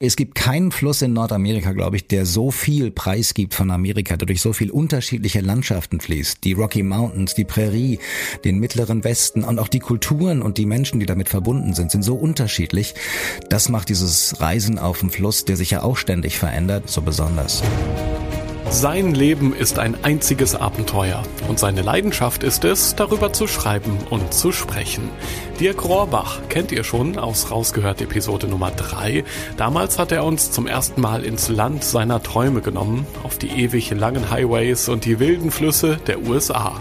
es gibt keinen Fluss in Nordamerika, glaube ich, der so viel Preis gibt von Amerika, der durch so viel unterschiedliche Landschaften fließt. Die Rocky Mountains, die Prärie, den mittleren Westen und auch die Kulturen und die Menschen, die damit verbunden sind, sind so unterschiedlich. Das macht dieses Reisen auf dem Fluss, der sich ja auch ständig verändert, so besonders. Sein Leben ist ein einziges Abenteuer und seine Leidenschaft ist es, darüber zu schreiben und zu sprechen. Dirk Rohrbach kennt ihr schon aus Rausgehört Episode Nummer 3. Damals hat er uns zum ersten Mal ins Land seiner Träume genommen, auf die ewig langen Highways und die wilden Flüsse der USA.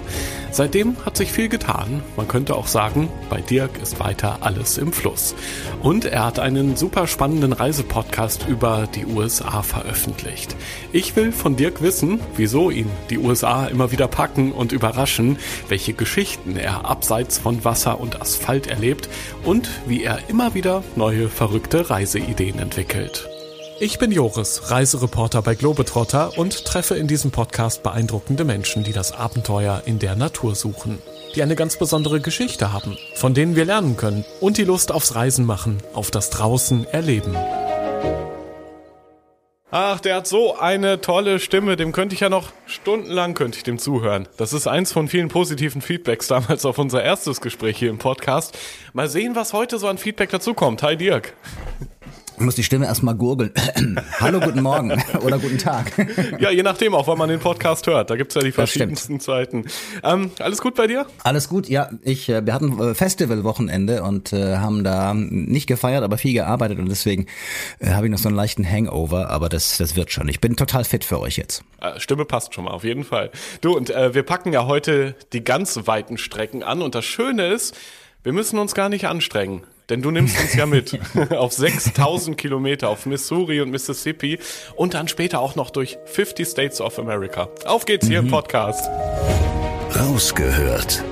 Seitdem hat sich viel getan. Man könnte auch sagen, bei Dirk ist weiter alles im Fluss. Und er hat einen super spannenden Reisepodcast über die USA veröffentlicht. Ich will von Dirk wissen, wieso ihn die USA immer wieder packen und überraschen, welche Geschichten er abseits von Wasser und Asphalt erlebt und wie er immer wieder neue verrückte Reiseideen entwickelt. Ich bin Joris, Reisereporter bei Globetrotter und treffe in diesem Podcast beeindruckende Menschen, die das Abenteuer in der Natur suchen, die eine ganz besondere Geschichte haben, von denen wir lernen können und die Lust aufs Reisen machen, auf das Draußen erleben. Ach, der hat so eine tolle Stimme, dem könnte ich ja noch stundenlang könnte ich dem zuhören. Das ist eins von vielen positiven Feedbacks damals auf unser erstes Gespräch hier im Podcast. Mal sehen, was heute so an Feedback dazukommt. Hi Dirk. Ich muss die Stimme erstmal gurgeln. Hallo, guten Morgen oder guten Tag. ja, je nachdem auch, wann man den Podcast hört. Da gibt's ja die verschiedensten Zeiten. Ähm, alles gut bei dir? Alles gut, ja. Ich, äh, wir hatten äh, Festivalwochenende und äh, haben da nicht gefeiert, aber viel gearbeitet und deswegen äh, habe ich noch so einen leichten Hangover, aber das, das wird schon. Ich bin total fit für euch jetzt. Äh, Stimme passt schon mal, auf jeden Fall. Du, und äh, wir packen ja heute die ganz weiten Strecken an und das Schöne ist, wir müssen uns gar nicht anstrengen. Denn du nimmst uns ja mit auf 6000 Kilometer auf Missouri und Mississippi und dann später auch noch durch 50 States of America. Auf geht's hier mhm. im Podcast. Rausgehört.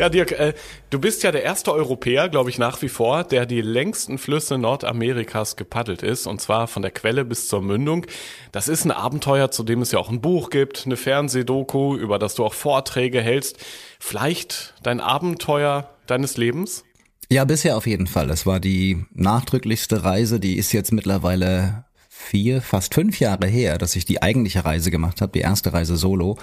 Ja, Dirk, äh, du bist ja der erste Europäer, glaube ich, nach wie vor, der die längsten Flüsse Nordamerikas gepaddelt ist, und zwar von der Quelle bis zur Mündung. Das ist ein Abenteuer, zu dem es ja auch ein Buch gibt, eine Fernsehdoku, über das du auch Vorträge hältst. Vielleicht dein Abenteuer deines Lebens? Ja, bisher auf jeden Fall. Das war die nachdrücklichste Reise, die ist jetzt mittlerweile vier, fast fünf Jahre her, dass ich die eigentliche Reise gemacht habe, die erste Reise solo.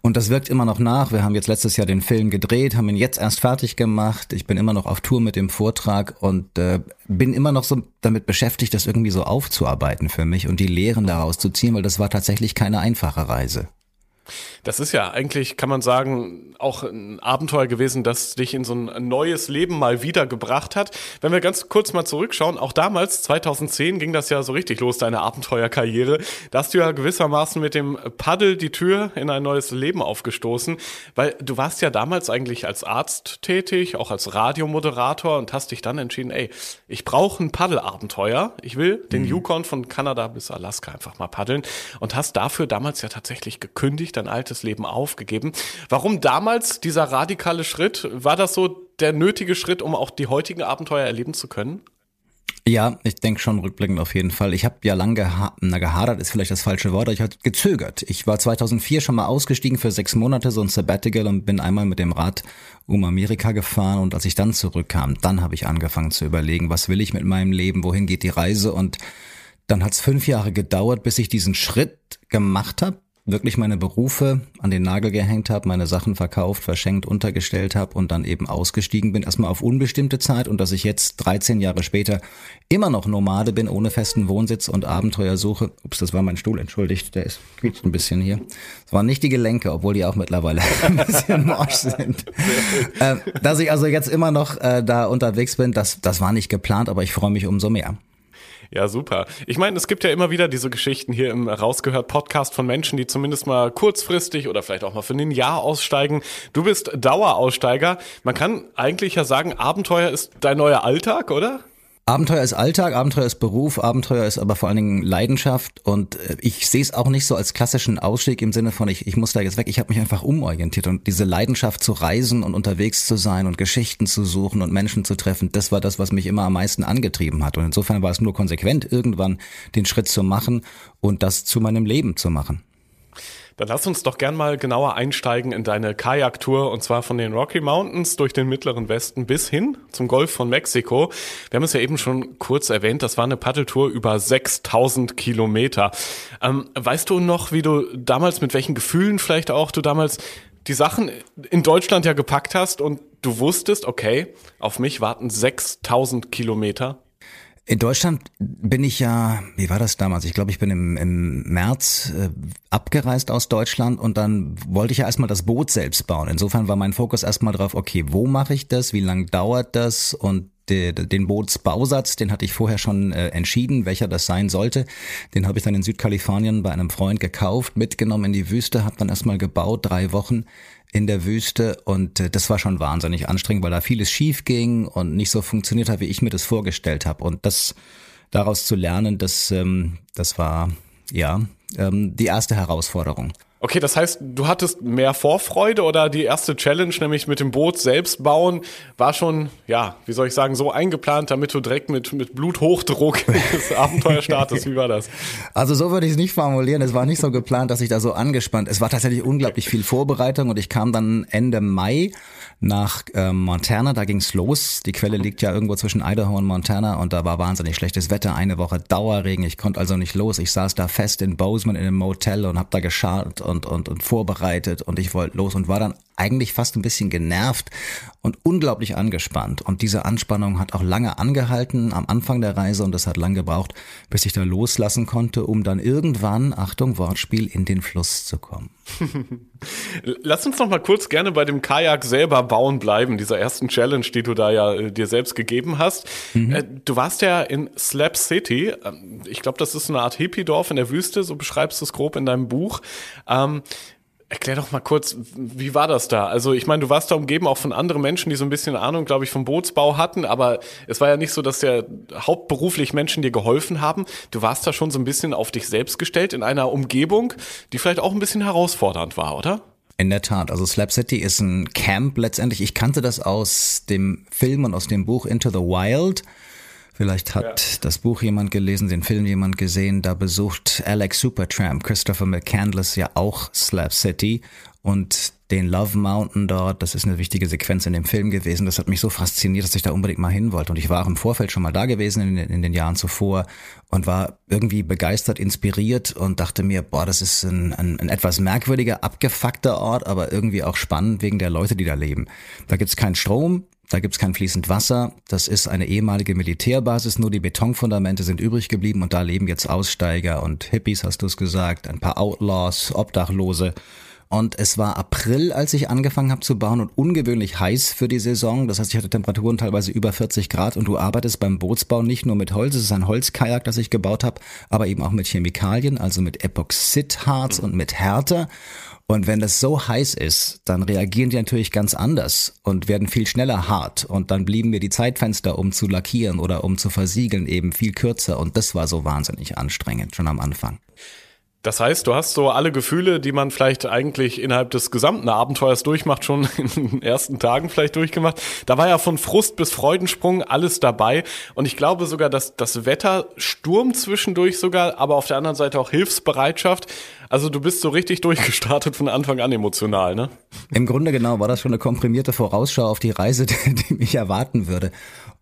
Und das wirkt immer noch nach. Wir haben jetzt letztes Jahr den Film gedreht, haben ihn jetzt erst fertig gemacht. Ich bin immer noch auf Tour mit dem Vortrag und äh, bin immer noch so damit beschäftigt, das irgendwie so aufzuarbeiten für mich und die Lehren daraus zu ziehen, weil das war tatsächlich keine einfache Reise. Das ist ja eigentlich, kann man sagen, auch ein Abenteuer gewesen, das dich in so ein neues Leben mal wieder gebracht hat. Wenn wir ganz kurz mal zurückschauen, auch damals, 2010, ging das ja so richtig los, deine Abenteuerkarriere. Da hast du ja gewissermaßen mit dem Paddel die Tür in ein neues Leben aufgestoßen, weil du warst ja damals eigentlich als Arzt tätig, auch als Radiomoderator und hast dich dann entschieden, ey, ich brauche ein Paddelabenteuer. Ich will den mhm. Yukon von Kanada bis Alaska einfach mal paddeln und hast dafür damals ja tatsächlich gekündigt, dein altes altes Leben aufgegeben. Warum damals dieser radikale Schritt? War das so der nötige Schritt, um auch die heutigen Abenteuer erleben zu können? Ja, ich denke schon rückblickend auf jeden Fall. Ich habe ja lange geha na, gehadert, ist vielleicht das falsche Wort, aber ich habe gezögert. Ich war 2004 schon mal ausgestiegen für sechs Monate, so ein Sabbatical und bin einmal mit dem Rad um Amerika gefahren und als ich dann zurückkam, dann habe ich angefangen zu überlegen, was will ich mit meinem Leben, wohin geht die Reise und dann hat es fünf Jahre gedauert, bis ich diesen Schritt gemacht habe, wirklich meine Berufe an den Nagel gehängt habe, meine Sachen verkauft, verschenkt, untergestellt habe und dann eben ausgestiegen bin, erstmal auf unbestimmte Zeit und dass ich jetzt 13 Jahre später immer noch Nomade bin, ohne festen Wohnsitz und Abenteuer suche. Ups, das war mein Stuhl, entschuldigt, der ist quietscht ein bisschen hier. Es waren nicht die Gelenke, obwohl die auch mittlerweile ein bisschen morsch sind. äh, dass ich also jetzt immer noch äh, da unterwegs bin, das, das war nicht geplant, aber ich freue mich umso mehr. Ja, super. Ich meine, es gibt ja immer wieder diese Geschichten hier im Rausgehört Podcast von Menschen, die zumindest mal kurzfristig oder vielleicht auch mal für ein Jahr aussteigen. Du bist Daueraussteiger. Man kann eigentlich ja sagen, Abenteuer ist dein neuer Alltag, oder? Abenteuer ist Alltag, Abenteuer ist Beruf, Abenteuer ist aber vor allen Dingen Leidenschaft. Und äh, ich sehe es auch nicht so als klassischen Ausstieg im Sinne von ich, ich muss da jetzt weg, ich habe mich einfach umorientiert. Und diese Leidenschaft zu reisen und unterwegs zu sein und Geschichten zu suchen und Menschen zu treffen, das war das, was mich immer am meisten angetrieben hat. Und insofern war es nur konsequent, irgendwann den Schritt zu machen und das zu meinem Leben zu machen. Dann lass uns doch gern mal genauer einsteigen in deine Kajaktour und zwar von den Rocky Mountains durch den mittleren Westen bis hin zum Golf von Mexiko. Wir haben es ja eben schon kurz erwähnt, das war eine Paddeltour über 6000 Kilometer. Ähm, weißt du noch, wie du damals, mit welchen Gefühlen vielleicht auch du damals die Sachen in Deutschland ja gepackt hast und du wusstest, okay, auf mich warten 6000 Kilometer? In Deutschland bin ich ja, wie war das damals? Ich glaube, ich bin im, im März äh, abgereist aus Deutschland und dann wollte ich ja erstmal das Boot selbst bauen. Insofern war mein Fokus erstmal drauf, okay, wo mache ich das? Wie lange dauert das? Und de, den Bootsbausatz, den hatte ich vorher schon äh, entschieden, welcher das sein sollte. Den habe ich dann in Südkalifornien bei einem Freund gekauft, mitgenommen in die Wüste, habe dann erstmal gebaut, drei Wochen in der Wüste und äh, das war schon wahnsinnig anstrengend, weil da vieles schief ging und nicht so funktioniert hat, wie ich mir das vorgestellt habe. Und das daraus zu lernen, das, ähm, das war ja ähm, die erste Herausforderung. Okay, das heißt, du hattest mehr Vorfreude oder die erste Challenge, nämlich mit dem Boot selbst bauen, war schon, ja, wie soll ich sagen, so eingeplant, damit du direkt mit, mit Bluthochdruck das Abenteuer startest. Wie war das? Also so würde ich es nicht formulieren. Es war nicht so geplant, dass ich da so angespannt. Es war tatsächlich unglaublich viel Vorbereitung und ich kam dann Ende Mai nach äh, Montana, da ging's los. Die Quelle liegt ja irgendwo zwischen Idaho und Montana und da war wahnsinnig schlechtes Wetter, eine Woche Dauerregen. Ich konnte also nicht los. Ich saß da fest in Bozeman in einem Motel und habe da geschart und, und, und vorbereitet und ich wollte los und war dann eigentlich fast ein bisschen genervt und unglaublich angespannt. Und diese Anspannung hat auch lange angehalten am Anfang der Reise und es hat lang gebraucht, bis ich da loslassen konnte, um dann irgendwann, Achtung, Wortspiel, in den Fluss zu kommen. Lass uns noch mal kurz gerne bei dem Kajak selber bauen bleiben, dieser ersten Challenge, die du da ja äh, dir selbst gegeben hast. Mhm. Äh, du warst ja in Slap City. Ähm, ich glaube, das ist eine Art Hippie-Dorf in der Wüste, so beschreibst du es grob in deinem Buch. Ähm, Erklär doch mal kurz, wie war das da? Also ich meine, du warst da umgeben auch von anderen Menschen, die so ein bisschen Ahnung, glaube ich, vom Bootsbau hatten, aber es war ja nicht so, dass ja hauptberuflich Menschen dir geholfen haben. Du warst da schon so ein bisschen auf dich selbst gestellt in einer Umgebung, die vielleicht auch ein bisschen herausfordernd war, oder? In der Tat, also Slap City ist ein Camp letztendlich. Ich kannte das aus dem Film und aus dem Buch Into the Wild. Vielleicht hat ja. das Buch jemand gelesen, den Film jemand gesehen. Da besucht Alex Supertramp, Christopher McCandless ja auch Slap City und den Love Mountain dort. Das ist eine wichtige Sequenz in dem Film gewesen. Das hat mich so fasziniert, dass ich da unbedingt mal hin wollte. Und ich war im Vorfeld schon mal da gewesen in, in den Jahren zuvor und war irgendwie begeistert, inspiriert und dachte mir, boah, das ist ein, ein, ein etwas merkwürdiger, abgefuckter Ort, aber irgendwie auch spannend wegen der Leute, die da leben. Da gibt's keinen Strom, da gibt's kein fließend Wasser. Das ist eine ehemalige Militärbasis, nur die Betonfundamente sind übrig geblieben und da leben jetzt Aussteiger und Hippies, hast du es gesagt, ein paar Outlaws, Obdachlose. Und es war April, als ich angefangen habe zu bauen und ungewöhnlich heiß für die Saison. Das heißt, ich hatte Temperaturen teilweise über 40 Grad und du arbeitest beim Bootsbau nicht nur mit Holz, es ist ein Holzkajak, das ich gebaut habe, aber eben auch mit Chemikalien, also mit Epoxidharz und mit Härte. Und wenn das so heiß ist, dann reagieren die natürlich ganz anders und werden viel schneller hart. Und dann blieben mir die Zeitfenster, um zu lackieren oder um zu versiegeln, eben viel kürzer. Und das war so wahnsinnig anstrengend, schon am Anfang. Das heißt, du hast so alle Gefühle, die man vielleicht eigentlich innerhalb des gesamten Abenteuers durchmacht, schon in den ersten Tagen vielleicht durchgemacht. Da war ja von Frust bis Freudensprung alles dabei. Und ich glaube sogar, dass das Wetter, Sturm zwischendurch sogar, aber auf der anderen Seite auch Hilfsbereitschaft. Also du bist so richtig durchgestartet von Anfang an emotional, ne? Im Grunde genau war das schon eine komprimierte Vorausschau auf die Reise, die, mich erwarten würde.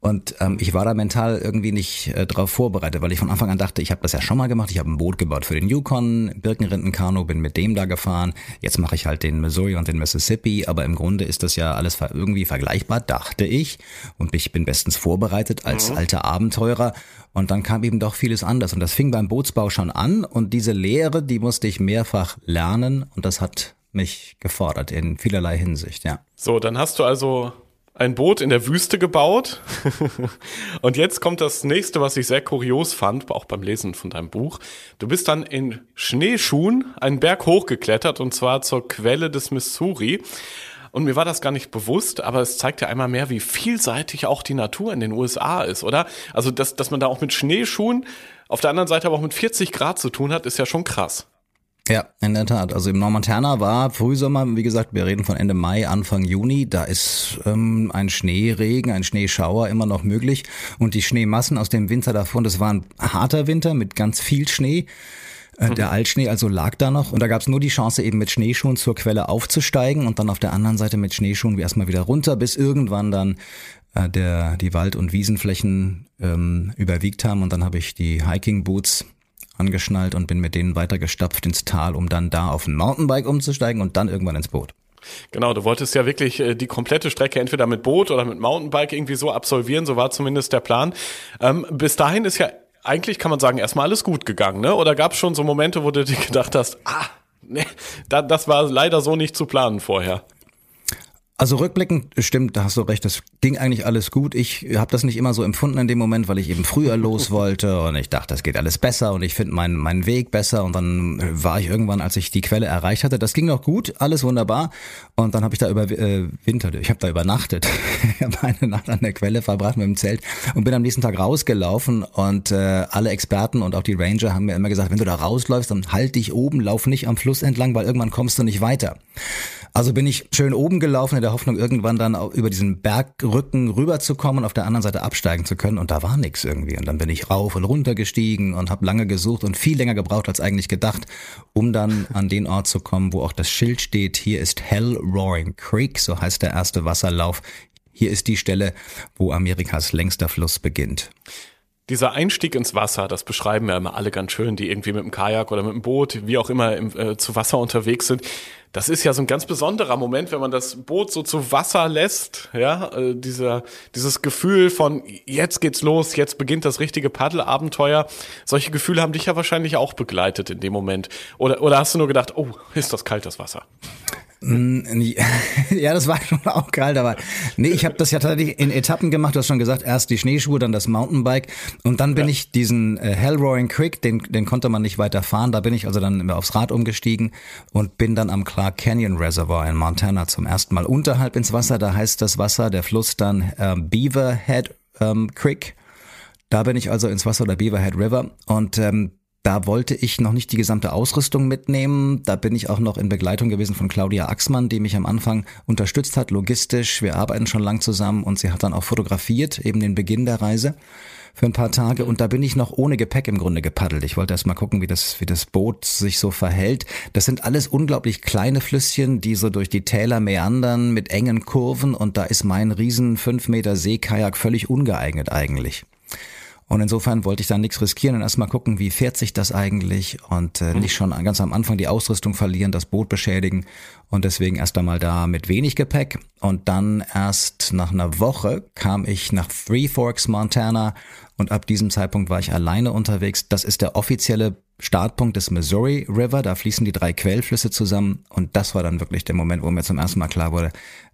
Und ähm, ich war da mental irgendwie nicht äh, drauf vorbereitet, weil ich von Anfang an dachte, ich habe das ja schon mal gemacht. Ich habe ein Boot gebaut für den Yukon, Birkenrindenkanu, bin mit dem da gefahren. Jetzt mache ich halt den Missouri und den Mississippi. Aber im Grunde ist das ja alles irgendwie vergleichbar, dachte ich. Und ich bin bestens vorbereitet als mhm. alter Abenteurer. Und dann kam eben doch vieles anders. Und das fing beim Bootsbau schon an. Und diese Lehre, die musste ich mehrfach lernen. Und das hat mich gefordert in vielerlei Hinsicht, ja. So, dann hast du also ein Boot in der Wüste gebaut. und jetzt kommt das nächste, was ich sehr kurios fand, auch beim Lesen von deinem Buch. Du bist dann in Schneeschuhen einen Berg hochgeklettert und zwar zur Quelle des Missouri. Und mir war das gar nicht bewusst, aber es zeigt ja einmal mehr, wie vielseitig auch die Natur in den USA ist, oder? Also, dass, dass man da auch mit Schneeschuhen, auf der anderen Seite aber auch mit 40 Grad zu tun hat, ist ja schon krass. Ja, in der Tat. Also im Normontana war Frühsommer, wie gesagt, wir reden von Ende Mai, Anfang Juni, da ist ähm, ein Schneeregen, ein Schneeschauer immer noch möglich. Und die Schneemassen aus dem Winter davon, das war ein harter Winter mit ganz viel Schnee. Äh, der mhm. Altschnee also lag da noch und da gab es nur die Chance, eben mit Schneeschuhen zur Quelle aufzusteigen und dann auf der anderen Seite mit Schneeschuhen wie erstmal wieder runter, bis irgendwann dann äh, der, die Wald- und Wiesenflächen ähm, überwiegt haben und dann habe ich die Hiking Boots angeschnallt und bin mit denen weitergestapft ins Tal, um dann da auf ein Mountainbike umzusteigen und dann irgendwann ins Boot. Genau, du wolltest ja wirklich äh, die komplette Strecke entweder mit Boot oder mit Mountainbike irgendwie so absolvieren, so war zumindest der Plan. Ähm, bis dahin ist ja eigentlich, kann man sagen, erstmal alles gut gegangen, ne? Oder gab es schon so Momente, wo du dir gedacht hast, ah, nee, das war leider so nicht zu planen vorher? Also rückblickend stimmt, da hast du recht, das ging eigentlich alles gut. Ich habe das nicht immer so empfunden in dem Moment, weil ich eben früher los wollte und ich dachte, das geht alles besser und ich finde meinen meinen Weg besser und dann war ich irgendwann, als ich die Quelle erreicht hatte, das ging noch gut, alles wunderbar und dann habe ich da über äh, Winter, ich habe da übernachtet, ich habe eine Nacht an der Quelle verbracht mit dem Zelt und bin am nächsten Tag rausgelaufen und äh, alle Experten und auch die Ranger haben mir immer gesagt, wenn du da rausläufst, dann halt dich oben, lauf nicht am Fluss entlang, weil irgendwann kommst du nicht weiter. Also bin ich schön oben gelaufen in der Hoffnung, irgendwann dann über diesen Bergrücken rüberzukommen und auf der anderen Seite absteigen zu können. Und da war nichts irgendwie. Und dann bin ich rauf und runter gestiegen und habe lange gesucht und viel länger gebraucht als eigentlich gedacht, um dann an den Ort zu kommen, wo auch das Schild steht. Hier ist Hell Roaring Creek, so heißt der erste Wasserlauf. Hier ist die Stelle, wo Amerikas längster Fluss beginnt. Dieser Einstieg ins Wasser, das beschreiben ja immer alle ganz schön, die irgendwie mit dem Kajak oder mit dem Boot, wie auch immer, im, äh, zu Wasser unterwegs sind. Das ist ja so ein ganz besonderer Moment, wenn man das Boot so zu Wasser lässt, ja, äh, dieser, dieses Gefühl von jetzt geht's los, jetzt beginnt das richtige Paddelabenteuer. Solche Gefühle haben dich ja wahrscheinlich auch begleitet in dem Moment. Oder, oder hast du nur gedacht, oh, ist das kalt, das Wasser? Ja, das war schon auch kalt, aber nee, ich habe das ja tatsächlich in Etappen gemacht. Du hast schon gesagt, erst die Schneeschuhe, dann das Mountainbike und dann bin ja. ich diesen äh, Hell Roaring Creek, den, den konnte man nicht weiter fahren. Da bin ich also dann aufs Rad umgestiegen und bin dann am Clark Canyon Reservoir in Montana zum ersten Mal unterhalb ins Wasser. Da heißt das Wasser, der Fluss dann äh, Beaverhead ähm, Creek. Da bin ich also ins Wasser oder Beaverhead River und ähm, da wollte ich noch nicht die gesamte Ausrüstung mitnehmen. Da bin ich auch noch in Begleitung gewesen von Claudia Axmann, die mich am Anfang unterstützt hat, logistisch. Wir arbeiten schon lang zusammen und sie hat dann auch fotografiert, eben den Beginn der Reise für ein paar Tage und da bin ich noch ohne Gepäck im Grunde gepaddelt. Ich wollte erst mal gucken, wie das, wie das Boot sich so verhält. Das sind alles unglaublich kleine Flüsschen, die so durch die Täler meandern mit engen Kurven und da ist mein riesen fünf Meter Seekajak völlig ungeeignet eigentlich. Und insofern wollte ich da nichts riskieren und erstmal gucken, wie fährt sich das eigentlich und äh, nicht schon ganz am Anfang die Ausrüstung verlieren, das Boot beschädigen und deswegen erst einmal da mit wenig Gepäck und dann erst nach einer Woche kam ich nach Three Forks, Montana und ab diesem Zeitpunkt war ich alleine unterwegs. Das ist der offizielle Startpunkt des Missouri River, da fließen die drei Quellflüsse zusammen und das war dann wirklich der Moment, wo mir zum ersten Mal klar wurde,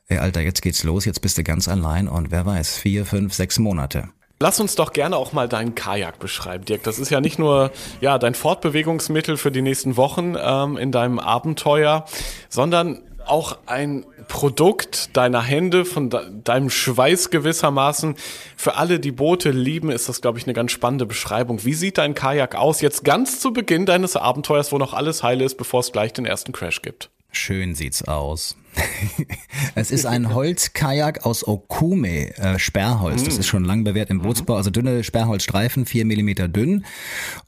ey Alter, jetzt geht's los, jetzt bist du ganz allein und wer weiß, vier, fünf, sechs Monate. Lass uns doch gerne auch mal deinen Kajak beschreiben, Dirk. Das ist ja nicht nur ja dein Fortbewegungsmittel für die nächsten Wochen ähm, in deinem Abenteuer, sondern auch ein Produkt deiner Hände, von de deinem Schweiß gewissermaßen. Für alle, die Boote lieben, ist das, glaube ich, eine ganz spannende Beschreibung. Wie sieht dein Kajak aus, jetzt ganz zu Beginn deines Abenteuers, wo noch alles heile ist, bevor es gleich den ersten Crash gibt? Schön sieht's aus. Es ist ein Holzkajak aus Okume, äh, Sperrholz. Das mm. ist schon lang bewährt im Bootsbau. Also dünne Sperrholzstreifen, vier Millimeter dünn.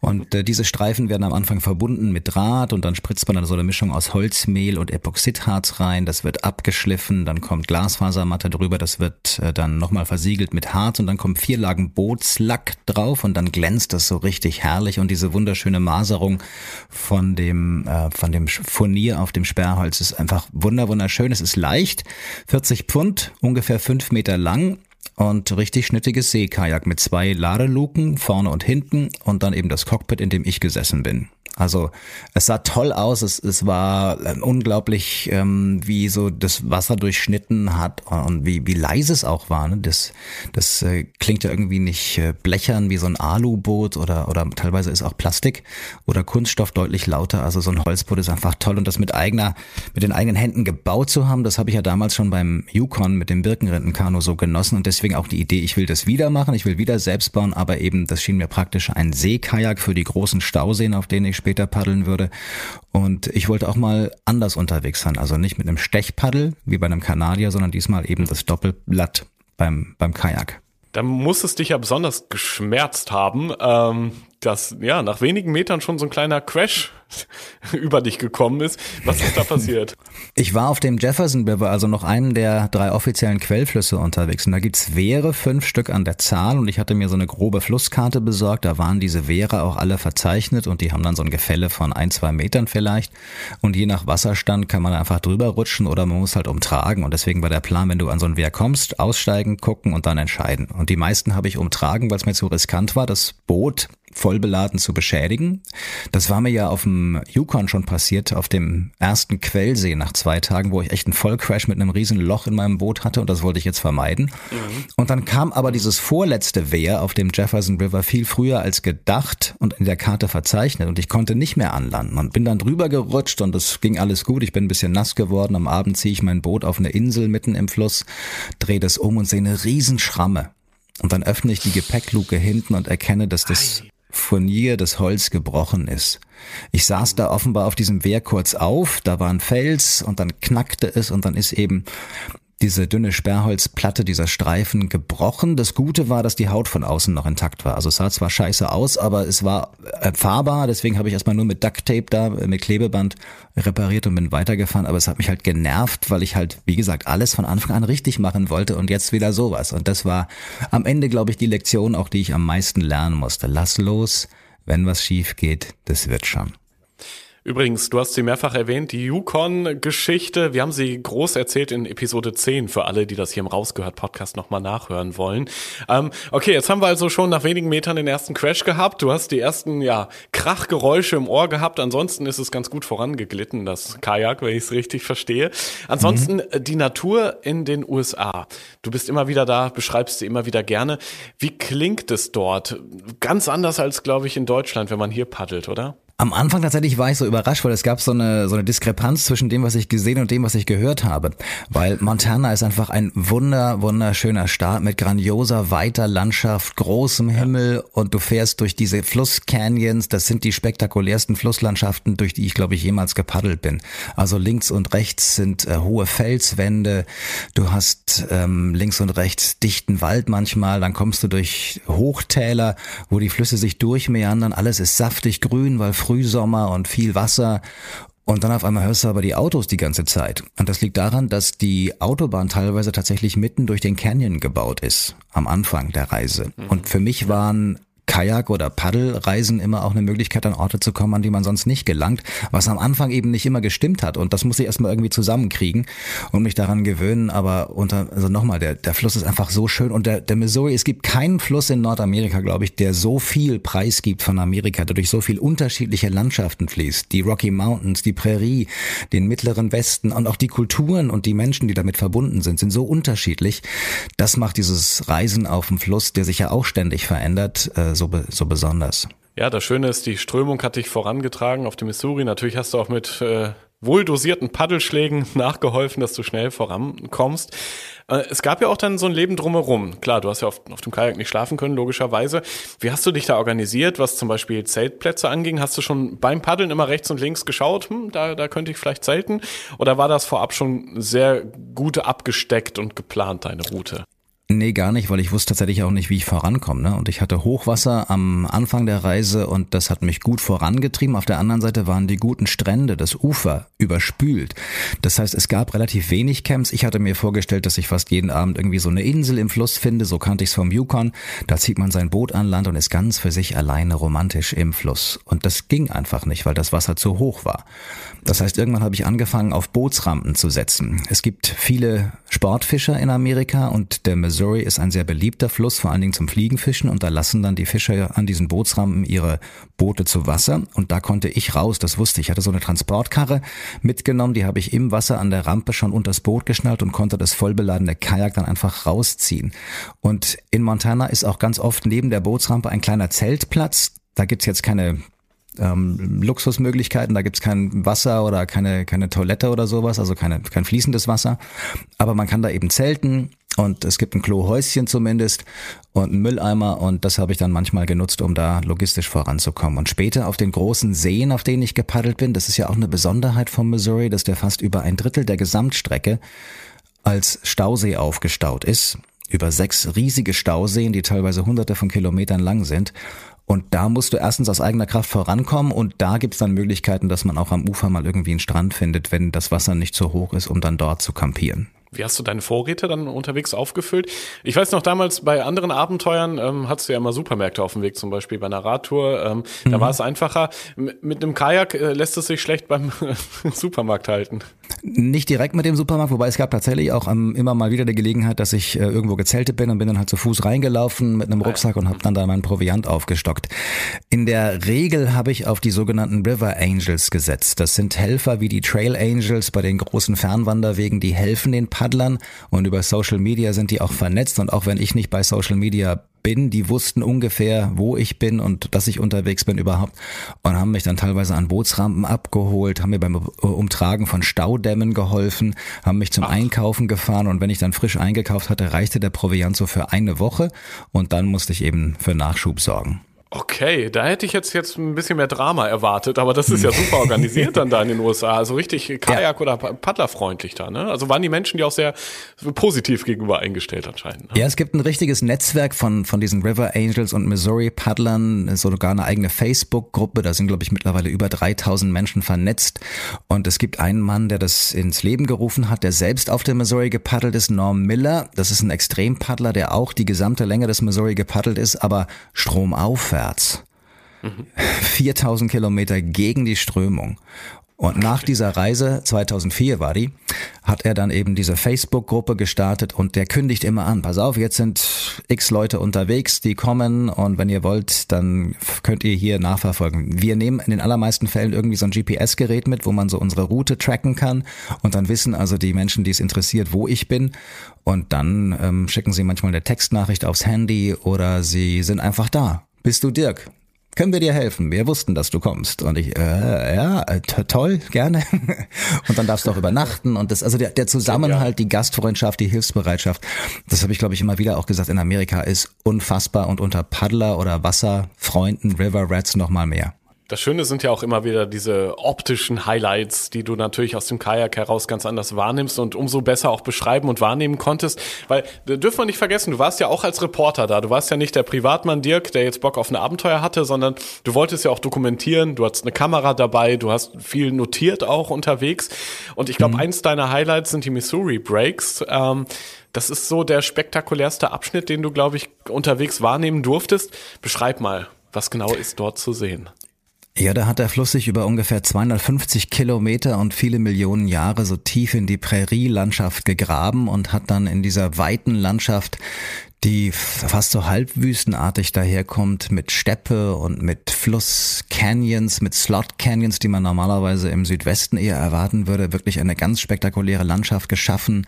Und äh, diese Streifen werden am Anfang verbunden mit Draht und dann spritzt man dann so eine Mischung aus Holzmehl und Epoxidharz rein. Das wird abgeschliffen, dann kommt Glasfasermatte drüber. Das wird äh, dann nochmal versiegelt mit Harz und dann kommen vier Lagen Bootslack drauf und dann glänzt das so richtig herrlich und diese wunderschöne Maserung von dem, äh, von dem Furnier auf dem Sperrholz ist einfach wunder, wunderschön schön, es ist leicht, 40 Pfund, ungefähr 5 Meter lang und richtig schnittiges Seekajak mit zwei Ladeluken vorne und hinten und dann eben das Cockpit, in dem ich gesessen bin. Also es sah toll aus, es, es war ähm, unglaublich, ähm, wie so das Wasser durchschnitten hat und wie, wie leise es auch war. Ne? Das, das äh, klingt ja irgendwie nicht äh, blechern wie so ein Aluboot oder, oder teilweise ist auch Plastik oder Kunststoff deutlich lauter. Also so ein Holzboot ist einfach toll und das mit eigener, mit den eigenen Händen gebaut zu haben, das habe ich ja damals schon beim Yukon mit dem Birkenrindenkanu so genossen und deswegen auch die Idee, ich will das wieder machen, ich will wieder selbst bauen, aber eben, das schien mir praktisch ein Seekajak für die großen Stauseen, auf denen ich später paddeln würde. Und ich wollte auch mal anders unterwegs sein. Also nicht mit einem Stechpaddel wie bei einem Kanadier, sondern diesmal eben das Doppelblatt beim, beim Kajak. Da muss es dich ja besonders geschmerzt haben, ähm, dass ja nach wenigen Metern schon so ein kleiner Crash über dich gekommen ist. Was ist da passiert? Ich war auf dem Jefferson River, also noch einen der drei offiziellen Quellflüsse unterwegs. Und da gibt's Wehre, fünf Stück an der Zahl. Und ich hatte mir so eine grobe Flusskarte besorgt. Da waren diese Wehre auch alle verzeichnet und die haben dann so ein Gefälle von ein, zwei Metern vielleicht. Und je nach Wasserstand kann man einfach drüber rutschen oder man muss halt umtragen. Und deswegen war der Plan, wenn du an so ein Wehr kommst, aussteigen, gucken und dann entscheiden. Und die meisten habe ich umtragen, weil es mir zu riskant war. Das Boot vollbeladen zu beschädigen. Das war mir ja auf dem Yukon schon passiert, auf dem ersten Quellsee nach zwei Tagen, wo ich echt einen Vollcrash mit einem riesen Loch in meinem Boot hatte und das wollte ich jetzt vermeiden. Mhm. Und dann kam aber dieses vorletzte Wehr auf dem Jefferson River viel früher als gedacht und in der Karte verzeichnet und ich konnte nicht mehr anlanden und bin dann drüber gerutscht und es ging alles gut. Ich bin ein bisschen nass geworden. Am Abend ziehe ich mein Boot auf eine Insel mitten im Fluss, drehe das um und sehe eine Riesenschramme. Und dann öffne ich die Gepäckluke hinten und erkenne, dass das Furnier das Holz gebrochen ist. Ich saß da offenbar auf diesem Wehr kurz auf, da war ein Fels und dann knackte es und dann ist eben diese dünne Sperrholzplatte, dieser Streifen gebrochen. Das Gute war, dass die Haut von außen noch intakt war. Also es sah zwar scheiße aus, aber es war äh, fahrbar. Deswegen habe ich erstmal nur mit Duct Tape da, äh, mit Klebeband repariert und bin weitergefahren. Aber es hat mich halt genervt, weil ich halt, wie gesagt, alles von Anfang an richtig machen wollte und jetzt wieder sowas. Und das war am Ende, glaube ich, die Lektion, auch die ich am meisten lernen musste. Lass los, wenn was schief geht, das wird schon. Übrigens, du hast sie mehrfach erwähnt, die Yukon-Geschichte. Wir haben sie groß erzählt in Episode 10 für alle, die das hier im Rausgehört-Podcast nochmal nachhören wollen. Ähm, okay, jetzt haben wir also schon nach wenigen Metern den ersten Crash gehabt. Du hast die ersten, ja, Krachgeräusche im Ohr gehabt. Ansonsten ist es ganz gut vorangeglitten, das Kajak, wenn ich es richtig verstehe. Ansonsten mhm. die Natur in den USA. Du bist immer wieder da, beschreibst sie immer wieder gerne. Wie klingt es dort? Ganz anders als, glaube ich, in Deutschland, wenn man hier paddelt, oder? Am Anfang tatsächlich war ich so überrascht, weil es gab so eine, so eine Diskrepanz zwischen dem, was ich gesehen und dem, was ich gehört habe. Weil Montana ist einfach ein wunder, wunderschöner Staat mit grandioser, weiter Landschaft, großem Himmel ja. und du fährst durch diese Flusscanyons. Das sind die spektakulärsten Flusslandschaften, durch die ich, glaube ich, jemals gepaddelt bin. Also links und rechts sind äh, hohe Felswände. Du hast ähm, links und rechts dichten Wald manchmal. Dann kommst du durch Hochtäler, wo die Flüsse sich durchmeandern. Alles ist saftig grün, weil Frühsommer und viel Wasser und dann auf einmal hörst du aber die Autos die ganze Zeit. Und das liegt daran, dass die Autobahn teilweise tatsächlich mitten durch den Canyon gebaut ist am Anfang der Reise. Mhm. Und für mich waren Kajak- oder Paddelreisen immer auch eine Möglichkeit, an Orte zu kommen, an die man sonst nicht gelangt, was am Anfang eben nicht immer gestimmt hat. Und das muss ich erstmal irgendwie zusammenkriegen und mich daran gewöhnen. Aber unter, also nochmal, der, der Fluss ist einfach so schön. Und der, der Missouri, es gibt keinen Fluss in Nordamerika, glaube ich, der so viel Preis gibt von Amerika, der durch so viel unterschiedliche Landschaften fließt. Die Rocky Mountains, die Prärie, den mittleren Westen und auch die Kulturen und die Menschen, die damit verbunden sind, sind so unterschiedlich. Das macht dieses Reisen auf dem Fluss, der sich ja auch ständig verändert, äh, so, so besonders. Ja, das Schöne ist, die Strömung hat dich vorangetragen auf dem Missouri. Natürlich hast du auch mit äh, wohl dosierten Paddelschlägen nachgeholfen, dass du schnell vorankommst. Äh, es gab ja auch dann so ein Leben drumherum. Klar, du hast ja auf, auf dem Kajak nicht schlafen können, logischerweise. Wie hast du dich da organisiert, was zum Beispiel Zeltplätze anging? Hast du schon beim Paddeln immer rechts und links geschaut, hm, da, da könnte ich vielleicht zelten? Oder war das vorab schon sehr gut abgesteckt und geplant, deine Route? Nee, gar nicht, weil ich wusste tatsächlich auch nicht, wie ich vorankomme. Ne? Und ich hatte Hochwasser am Anfang der Reise und das hat mich gut vorangetrieben. Auf der anderen Seite waren die guten Strände, das Ufer überspült. Das heißt, es gab relativ wenig Camps. Ich hatte mir vorgestellt, dass ich fast jeden Abend irgendwie so eine Insel im Fluss finde. So kannte ich es vom Yukon. Da zieht man sein Boot an Land und ist ganz für sich alleine romantisch im Fluss. Und das ging einfach nicht, weil das Wasser zu hoch war. Das heißt, irgendwann habe ich angefangen, auf Bootsrampen zu setzen. Es gibt viele Sportfischer in Amerika und der Missouri ist ein sehr beliebter Fluss, vor allen Dingen zum Fliegenfischen und da lassen dann die Fischer an diesen Bootsrampen ihre Boote zu Wasser und da konnte ich raus, das wusste ich. Ich hatte so eine Transportkarre mitgenommen, die habe ich im Wasser an der Rampe schon unters Boot geschnallt und konnte das vollbeladene Kajak dann einfach rausziehen. Und in Montana ist auch ganz oft neben der Bootsrampe ein kleiner Zeltplatz. Da gibt's jetzt keine ähm, Luxusmöglichkeiten, da gibt's kein Wasser oder keine, keine Toilette oder sowas, also keine, kein fließendes Wasser. Aber man kann da eben zelten und es gibt ein Klohäuschen zumindest und einen Mülleimer und das habe ich dann manchmal genutzt, um da logistisch voranzukommen. Und später auf den großen Seen, auf denen ich gepaddelt bin, das ist ja auch eine Besonderheit von Missouri, dass der fast über ein Drittel der Gesamtstrecke als Stausee aufgestaut ist. Über sechs riesige Stauseen, die teilweise hunderte von Kilometern lang sind. Und da musst du erstens aus eigener Kraft vorankommen und da gibt's dann Möglichkeiten, dass man auch am Ufer mal irgendwie einen Strand findet, wenn das Wasser nicht so hoch ist, um dann dort zu kampieren. Wie hast du deine Vorräte dann unterwegs aufgefüllt? Ich weiß noch damals bei anderen Abenteuern ähm, hattest du ja immer Supermärkte auf dem Weg, zum Beispiel bei einer Radtour. Ähm, mhm. Da war es einfacher. mit einem Kajak äh, lässt es sich schlecht beim Supermarkt halten. Nicht direkt mit dem Supermarkt, wobei es gab tatsächlich auch ähm, immer mal wieder die Gelegenheit, dass ich äh, irgendwo gezeltet bin und bin dann halt zu Fuß reingelaufen mit einem Rucksack und habe dann da meinen Proviant aufgestockt. In der Regel habe ich auf die sogenannten River Angels gesetzt. Das sind Helfer wie die Trail Angels bei den großen Fernwanderwegen, die helfen den Paddlern und über Social Media sind die auch vernetzt und auch wenn ich nicht bei Social Media bin, die wussten ungefähr, wo ich bin und dass ich unterwegs bin überhaupt und haben mich dann teilweise an Bootsrampen abgeholt, haben mir beim Umtragen von Staudämmen geholfen, haben mich zum Ach. Einkaufen gefahren und wenn ich dann frisch eingekauft hatte, reichte der Proviant so für eine Woche und dann musste ich eben für Nachschub sorgen. Okay, da hätte ich jetzt, jetzt ein bisschen mehr Drama erwartet, aber das ist ja super organisiert dann da in den USA. Also richtig Kajak- ja. oder Paddlerfreundlich da, ne? Also waren die Menschen die auch sehr positiv gegenüber eingestellt anscheinend. Ne? Ja, es gibt ein richtiges Netzwerk von, von diesen River Angels und Missouri Paddlern, sogar eine eigene Facebook-Gruppe. Da sind, glaube ich, mittlerweile über 3000 Menschen vernetzt. Und es gibt einen Mann, der das ins Leben gerufen hat, der selbst auf der Missouri gepaddelt ist, Norm Miller. Das ist ein Extrempaddler, der auch die gesamte Länge des Missouri gepaddelt ist, aber stromauf aufwärts. 4000 Kilometer gegen die Strömung. Und nach dieser Reise, 2004 war die, hat er dann eben diese Facebook-Gruppe gestartet und der kündigt immer an, pass auf, jetzt sind x Leute unterwegs, die kommen und wenn ihr wollt, dann könnt ihr hier nachverfolgen. Wir nehmen in den allermeisten Fällen irgendwie so ein GPS-Gerät mit, wo man so unsere Route tracken kann und dann wissen also die Menschen, die es interessiert, wo ich bin und dann ähm, schicken sie manchmal eine Textnachricht aufs Handy oder sie sind einfach da bist du Dirk? Können wir dir helfen? Wir wussten, dass du kommst. Und ich, äh, ja, äh, toll, gerne. und dann darfst du auch übernachten. Und das, also der, der Zusammenhalt, die Gastfreundschaft, die Hilfsbereitschaft, das habe ich, glaube ich, immer wieder auch gesagt, in Amerika ist unfassbar und unter Paddler oder Wasserfreunden, River Rats noch mal mehr. Das Schöne sind ja auch immer wieder diese optischen Highlights, die du natürlich aus dem Kajak heraus ganz anders wahrnimmst und umso besser auch beschreiben und wahrnehmen konntest. Weil, dürfen wir nicht vergessen, du warst ja auch als Reporter da. Du warst ja nicht der Privatmann Dirk, der jetzt Bock auf ein Abenteuer hatte, sondern du wolltest ja auch dokumentieren. Du hattest eine Kamera dabei, du hast viel notiert auch unterwegs. Und ich glaube, mhm. eins deiner Highlights sind die Missouri Breaks. Ähm, das ist so der spektakulärste Abschnitt, den du, glaube ich, unterwegs wahrnehmen durftest. Beschreib mal, was genau ist dort zu sehen? Ja, da hat der Fluss sich über ungefähr 250 Kilometer und viele Millionen Jahre so tief in die Prärielandschaft gegraben und hat dann in dieser weiten Landschaft die fast so halbwüstenartig daherkommt mit Steppe und mit Fluss-Canyons, mit Slot-Canyons, die man normalerweise im Südwesten eher erwarten würde, wirklich eine ganz spektakuläre Landschaft geschaffen.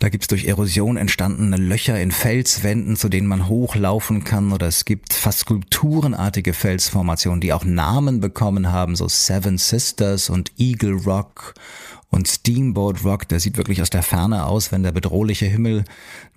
Da gibt's durch Erosion entstandene Löcher in Felswänden, zu denen man hochlaufen kann, oder es gibt fast skulpturenartige Felsformationen, die auch Namen bekommen haben, so Seven Sisters und Eagle Rock und Steamboat Rock, der sieht wirklich aus der Ferne aus, wenn der bedrohliche Himmel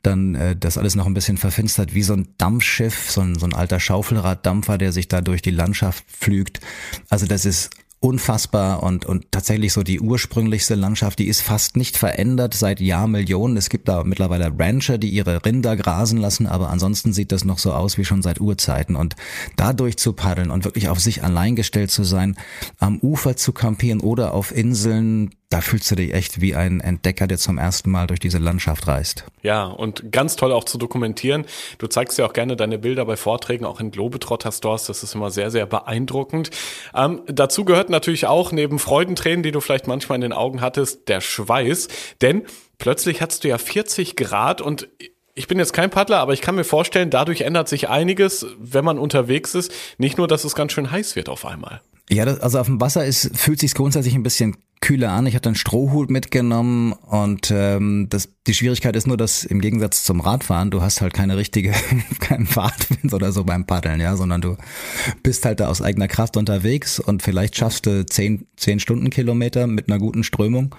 dann äh, das alles noch ein bisschen verfinstert, wie so ein Dampfschiff, so ein, so ein alter Schaufelraddampfer, der sich da durch die Landschaft pflügt. Also das ist unfassbar und, und tatsächlich so die ursprünglichste Landschaft, die ist fast nicht verändert seit Jahrmillionen. Es gibt da mittlerweile Rancher, die ihre Rinder grasen lassen, aber ansonsten sieht das noch so aus wie schon seit Urzeiten. Und dadurch zu paddeln und wirklich auf sich allein gestellt zu sein, am Ufer zu kampieren oder auf Inseln, da fühlst du dich echt wie ein Entdecker, der zum ersten Mal durch diese Landschaft reist. Ja, und ganz toll auch zu dokumentieren. Du zeigst ja auch gerne deine Bilder bei Vorträgen, auch in Globetrotter Stores. Das ist immer sehr, sehr beeindruckend. Ähm, dazu gehört natürlich auch neben Freudentränen, die du vielleicht manchmal in den Augen hattest, der Schweiß. Denn plötzlich hattest du ja 40 Grad und Ich bin jetzt kein Paddler, aber ich kann mir vorstellen, dadurch ändert sich einiges, wenn man unterwegs ist. Nicht nur, dass es ganz schön heiß wird auf einmal. Ja, das, also auf dem Wasser ist, fühlt sich grundsätzlich ein bisschen kühler an. Ich hatte einen Strohhut mitgenommen und ähm, das, die Schwierigkeit ist nur, dass im Gegensatz zum Radfahren, du hast halt keine richtige, keinen Fahrtwind oder so beim Paddeln, ja, sondern du bist halt da aus eigener Kraft unterwegs und vielleicht schaffst du zehn, zehn Stundenkilometer mit einer guten Strömung.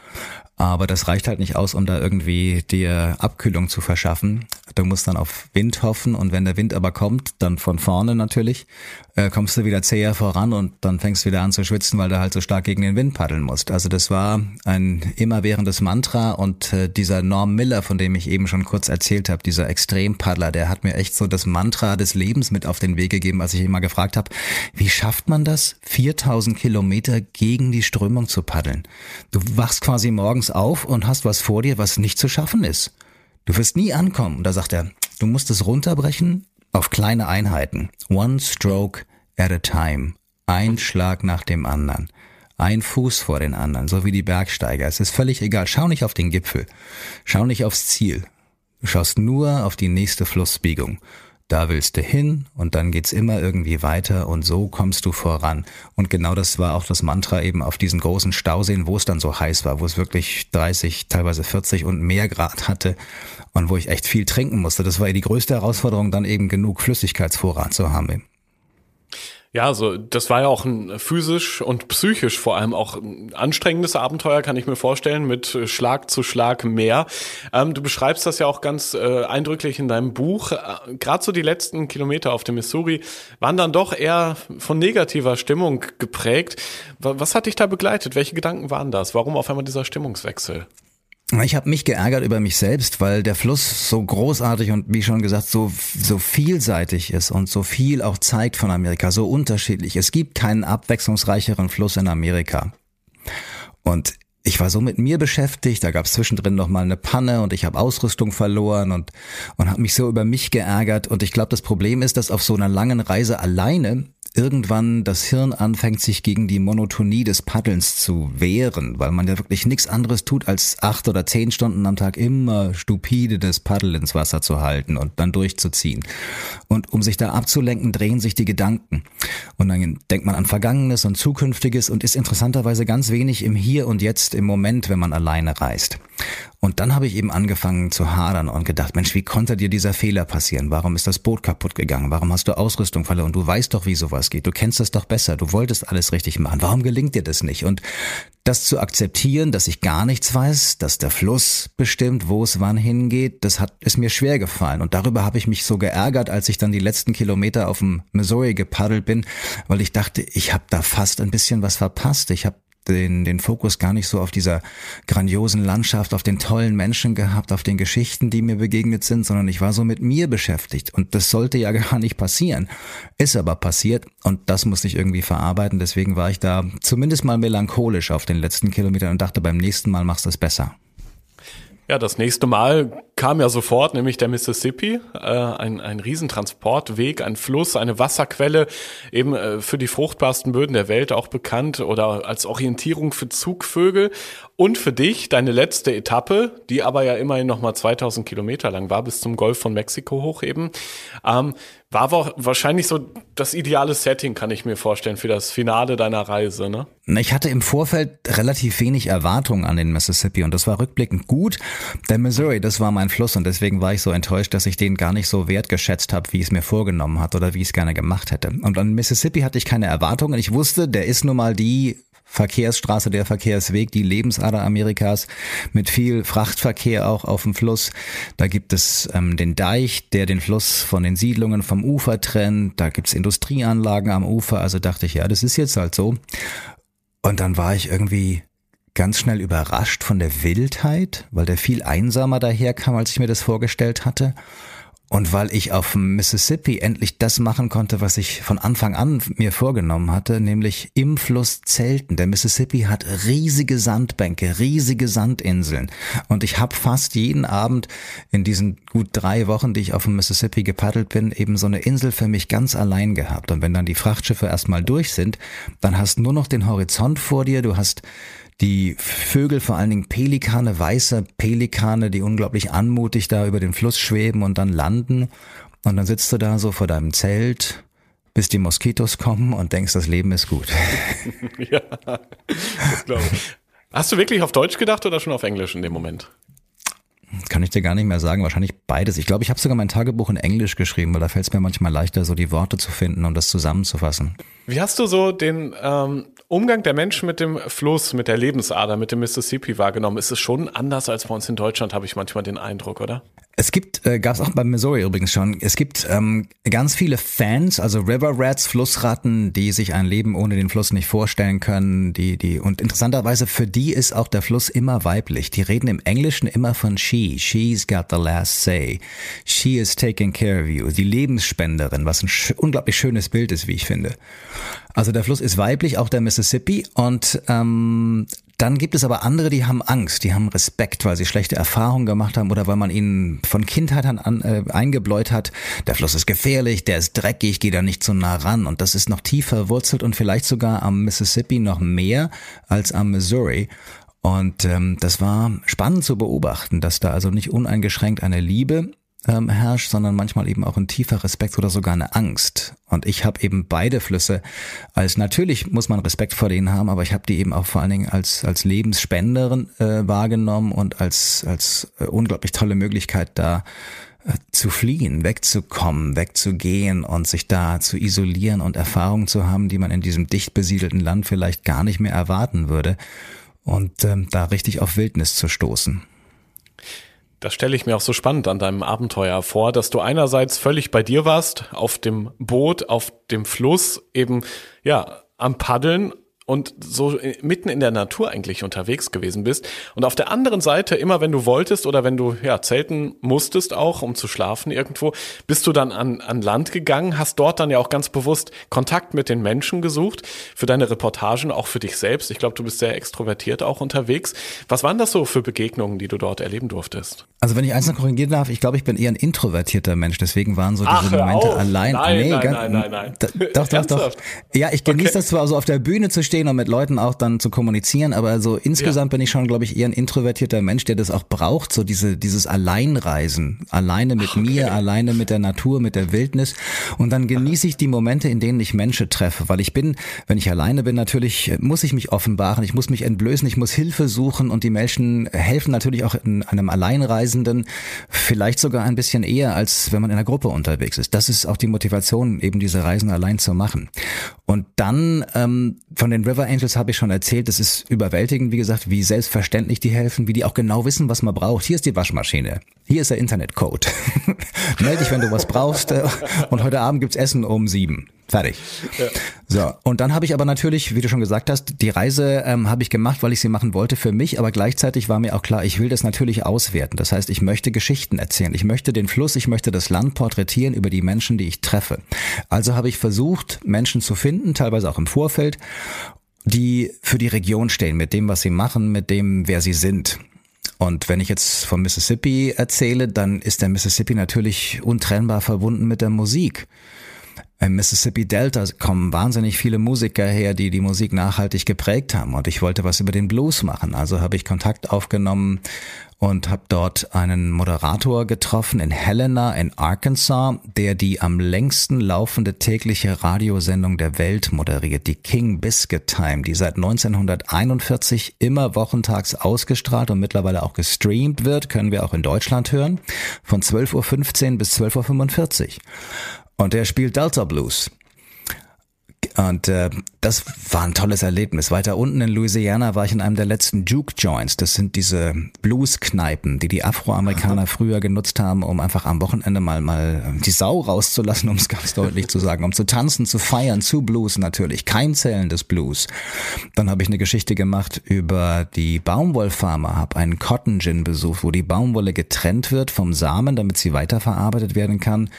Aber das reicht halt nicht aus, um da irgendwie dir Abkühlung zu verschaffen. Du musst dann auf Wind hoffen und wenn der Wind aber kommt, dann von vorne natürlich, äh, kommst du wieder zäher voran und dann fängst du wieder an zu schwitzen, weil du halt so stark gegen den Wind paddeln musst. Also das war ein immerwährendes Mantra und äh, dieser Norm Miller, von dem ich eben schon kurz erzählt habe, dieser Extrempaddler, der hat mir echt so das Mantra des Lebens mit auf den Weg gegeben, als ich immer gefragt habe, wie schafft man das, 4000 Kilometer gegen die Strömung zu paddeln? Du wachst quasi morgens auf und hast was vor dir, was nicht zu schaffen ist. Du wirst nie ankommen. Und da sagt er, du musst es runterbrechen auf kleine Einheiten. One stroke at a time. Ein Schlag nach dem anderen. Ein Fuß vor den anderen, so wie die Bergsteiger. Es ist völlig egal. Schau nicht auf den Gipfel. Schau nicht aufs Ziel. Du schaust nur auf die nächste Flussbiegung da willst du hin und dann geht's immer irgendwie weiter und so kommst du voran. Und genau das war auch das Mantra eben auf diesen großen Stauseen, wo es dann so heiß war, wo es wirklich 30, teilweise 40 und mehr Grad hatte und wo ich echt viel trinken musste. Das war die größte Herausforderung, dann eben genug Flüssigkeitsvorrat zu haben. Ja, also das war ja auch ein physisch und psychisch vor allem auch ein anstrengendes Abenteuer, kann ich mir vorstellen, mit Schlag zu Schlag mehr. Ähm, du beschreibst das ja auch ganz äh, eindrücklich in deinem Buch. Äh, Gerade so die letzten Kilometer auf dem Missouri waren dann doch eher von negativer Stimmung geprägt. Was hat dich da begleitet? Welche Gedanken waren das? Warum auf einmal dieser Stimmungswechsel? Ich habe mich geärgert über mich selbst, weil der Fluss so großartig und wie schon gesagt so so vielseitig ist und so viel auch zeigt von Amerika, so unterschiedlich. Es gibt keinen abwechslungsreicheren Fluss in Amerika. Und ich war so mit mir beschäftigt, da gab es zwischendrin noch mal eine Panne und ich habe Ausrüstung verloren und und habe mich so über mich geärgert und ich glaube, das Problem ist, dass auf so einer langen Reise alleine irgendwann das Hirn anfängt, sich gegen die Monotonie des Paddelns zu wehren, weil man ja wirklich nichts anderes tut, als acht oder zehn Stunden am Tag immer stupide das Paddel ins Wasser zu halten und dann durchzuziehen. Und um sich da abzulenken, drehen sich die Gedanken. Und dann denkt man an Vergangenes und Zukünftiges und ist interessanterweise ganz wenig im Hier und Jetzt im Moment, wenn man alleine reist. Und dann habe ich eben angefangen zu hadern und gedacht, Mensch, wie konnte dir dieser Fehler passieren? Warum ist das Boot kaputt gegangen? Warum hast du Ausrüstung verloren? Du weißt doch, wie sowas geht. Du kennst das doch besser. Du wolltest alles richtig machen. Warum gelingt dir das nicht? Und das zu akzeptieren, dass ich gar nichts weiß, dass der Fluss bestimmt, wo es wann hingeht, das hat ist mir schwer gefallen und darüber habe ich mich so geärgert, als ich dann die letzten Kilometer auf dem Missouri gepaddelt bin, weil ich dachte, ich habe da fast ein bisschen was verpasst. Ich habe den, den Fokus gar nicht so auf dieser grandiosen Landschaft, auf den tollen Menschen gehabt, auf den Geschichten, die mir begegnet sind, sondern ich war so mit mir beschäftigt. Und das sollte ja gar nicht passieren. Ist aber passiert und das musste ich irgendwie verarbeiten. Deswegen war ich da zumindest mal melancholisch auf den letzten Kilometern und dachte, beim nächsten Mal machst du es besser. Ja, das nächste Mal kam ja sofort, nämlich der Mississippi, äh, ein, ein Riesentransportweg, ein Fluss, eine Wasserquelle, eben äh, für die fruchtbarsten Böden der Welt auch bekannt oder als Orientierung für Zugvögel. Und für dich deine letzte Etappe, die aber ja immerhin nochmal 2000 Kilometer lang war, bis zum Golf von Mexiko hoch eben, ähm, war wahrscheinlich so das ideale Setting, kann ich mir vorstellen, für das Finale deiner Reise, ne? Ich hatte im Vorfeld relativ wenig Erwartungen an den Mississippi und das war rückblickend gut. Der Missouri, das war mein Fluss und deswegen war ich so enttäuscht, dass ich den gar nicht so wertgeschätzt habe, wie ich es mir vorgenommen hat oder wie ich es gerne gemacht hätte. Und an Mississippi hatte ich keine Erwartungen. Ich wusste, der ist nun mal die Verkehrsstraße, der Verkehrsweg, die Lebensader Amerikas mit viel Frachtverkehr auch auf dem Fluss. Da gibt es ähm, den Deich, der den Fluss von den Siedlungen vom Ufer trennt. Da gibt's Industrieanlagen am Ufer. Also dachte ich, ja, das ist jetzt halt so. Und dann war ich irgendwie ganz schnell überrascht von der Wildheit, weil der viel einsamer daherkam, als ich mir das vorgestellt hatte. Und weil ich auf dem Mississippi endlich das machen konnte, was ich von Anfang an mir vorgenommen hatte, nämlich im Fluss zelten. Der Mississippi hat riesige Sandbänke, riesige Sandinseln. Und ich habe fast jeden Abend in diesen gut drei Wochen, die ich auf dem Mississippi gepaddelt bin, eben so eine Insel für mich ganz allein gehabt. Und wenn dann die Frachtschiffe erstmal durch sind, dann hast nur noch den Horizont vor dir, du hast die Vögel, vor allen Dingen Pelikane, weiße Pelikane, die unglaublich anmutig da über den Fluss schweben und dann landen. Und dann sitzt du da so vor deinem Zelt, bis die Moskitos kommen und denkst, das Leben ist gut. ja, das glaube ich. Hast du wirklich auf Deutsch gedacht oder schon auf Englisch in dem Moment? Kann ich dir gar nicht mehr sagen. Wahrscheinlich beides. Ich glaube, ich habe sogar mein Tagebuch in Englisch geschrieben, weil da fällt es mir manchmal leichter, so die Worte zu finden und das zusammenzufassen. Wie hast du so den ähm, Umgang der Menschen mit dem Fluss, mit der Lebensader, mit dem Mississippi wahrgenommen? Ist es schon anders als bei uns in Deutschland, habe ich manchmal den Eindruck, oder? Es gibt, äh, gab es auch bei Missouri übrigens schon, es gibt ähm, ganz viele Fans, also River Rats, Flussratten, die sich ein Leben ohne den Fluss nicht vorstellen können, die, die, und interessanterweise für die ist auch der Fluss immer weiblich. Die reden im Englischen immer von she. She's got the last say. She is taking care of you. Die Lebensspenderin, was ein sch unglaublich schönes Bild ist, wie ich finde. Also der Fluss ist weiblich, auch der Mississippi. Und ähm, dann gibt es aber andere, die haben Angst, die haben Respekt, weil sie schlechte Erfahrungen gemacht haben oder weil man ihnen von Kindheit an, äh, eingebläut hat, der Fluss ist gefährlich, der ist dreckig, geh da nicht so nah ran. Und das ist noch tiefer verwurzelt und vielleicht sogar am Mississippi noch mehr als am Missouri. Und ähm, das war spannend zu beobachten, dass da also nicht uneingeschränkt eine Liebe ähm, herrscht, sondern manchmal eben auch ein tiefer Respekt oder sogar eine Angst. Und ich habe eben beide Flüsse als natürlich muss man Respekt vor denen haben, aber ich habe die eben auch vor allen Dingen als als Lebensspenderin äh, wahrgenommen und als als äh, unglaublich tolle Möglichkeit da äh, zu fliehen, wegzukommen, wegzugehen und sich da zu isolieren und Erfahrungen zu haben, die man in diesem dicht besiedelten Land vielleicht gar nicht mehr erwarten würde und ähm, da richtig auf Wildnis zu stoßen. Das stelle ich mir auch so spannend an deinem Abenteuer vor, dass du einerseits völlig bei dir warst, auf dem Boot, auf dem Fluss, eben, ja, am Paddeln und so mitten in der Natur eigentlich unterwegs gewesen bist. Und auf der anderen Seite, immer wenn du wolltest oder wenn du ja zelten musstest auch, um zu schlafen irgendwo, bist du dann an, an Land gegangen, hast dort dann ja auch ganz bewusst Kontakt mit den Menschen gesucht, für deine Reportagen, auch für dich selbst. Ich glaube, du bist sehr extrovertiert auch unterwegs. Was waren das so für Begegnungen, die du dort erleben durftest? Also wenn ich eins noch korrigieren darf, ich glaube, ich bin eher ein introvertierter Mensch, deswegen waren so diese Ach, Momente auf. allein. Nein, nee, nein, ganz, nein, nein, nein, nein. Doch, doch, doch. Ja, ich genieße okay. das zwar so auf der Bühne zu stehen, stehen und mit Leuten auch dann zu kommunizieren, aber so insgesamt ja. bin ich schon, glaube ich, eher ein introvertierter Mensch, der das auch braucht, so diese, dieses Alleinreisen, alleine mit okay. mir, alleine mit der Natur, mit der Wildnis und dann genieße ich die Momente, in denen ich Menschen treffe, weil ich bin, wenn ich alleine bin, natürlich muss ich mich offenbaren, ich muss mich entblößen, ich muss Hilfe suchen und die Menschen helfen natürlich auch in einem Alleinreisenden vielleicht sogar ein bisschen eher, als wenn man in einer Gruppe unterwegs ist. Das ist auch die Motivation, eben diese Reisen allein zu machen. Und dann ähm, von den River Angels habe ich schon erzählt, es ist überwältigend, wie gesagt, wie selbstverständlich die helfen, wie die auch genau wissen, was man braucht. Hier ist die Waschmaschine, hier ist der Internetcode. Meld dich, wenn du was brauchst äh, und heute Abend gibt's Essen um sieben. Fertig. Ja. So, und dann habe ich aber natürlich, wie du schon gesagt hast, die Reise ähm, habe ich gemacht, weil ich sie machen wollte für mich, aber gleichzeitig war mir auch klar, ich will das natürlich auswerten. Das heißt, ich möchte Geschichten erzählen, ich möchte den Fluss, ich möchte das Land porträtieren über die Menschen, die ich treffe. Also habe ich versucht, Menschen zu finden, teilweise auch im Vorfeld, die für die Region stehen, mit dem, was sie machen, mit dem, wer sie sind. Und wenn ich jetzt vom Mississippi erzähle, dann ist der Mississippi natürlich untrennbar verbunden mit der Musik. Im Mississippi Delta kommen wahnsinnig viele Musiker her, die die Musik nachhaltig geprägt haben. Und ich wollte was über den Blues machen. Also habe ich Kontakt aufgenommen und habe dort einen Moderator getroffen in Helena in Arkansas, der die am längsten laufende tägliche Radiosendung der Welt moderiert, die King Biscuit Time, die seit 1941 immer wochentags ausgestrahlt und mittlerweile auch gestreamt wird, können wir auch in Deutschland hören, von 12.15 Uhr bis 12.45 Uhr. Und er spielt Delta Blues. Und äh, das war ein tolles Erlebnis. Weiter unten in Louisiana war ich in einem der letzten Juke Joints. Das sind diese Blues-Kneipen, die die Afroamerikaner früher genutzt haben, um einfach am Wochenende mal mal die Sau rauszulassen, um es ganz deutlich zu sagen, um zu tanzen, zu feiern, zu Blues natürlich, Keimzellen des Blues. Dann habe ich eine Geschichte gemacht über die Baumwollfarmer, habe einen Cotton Gin besucht, wo die Baumwolle getrennt wird vom Samen, damit sie weiterverarbeitet werden kann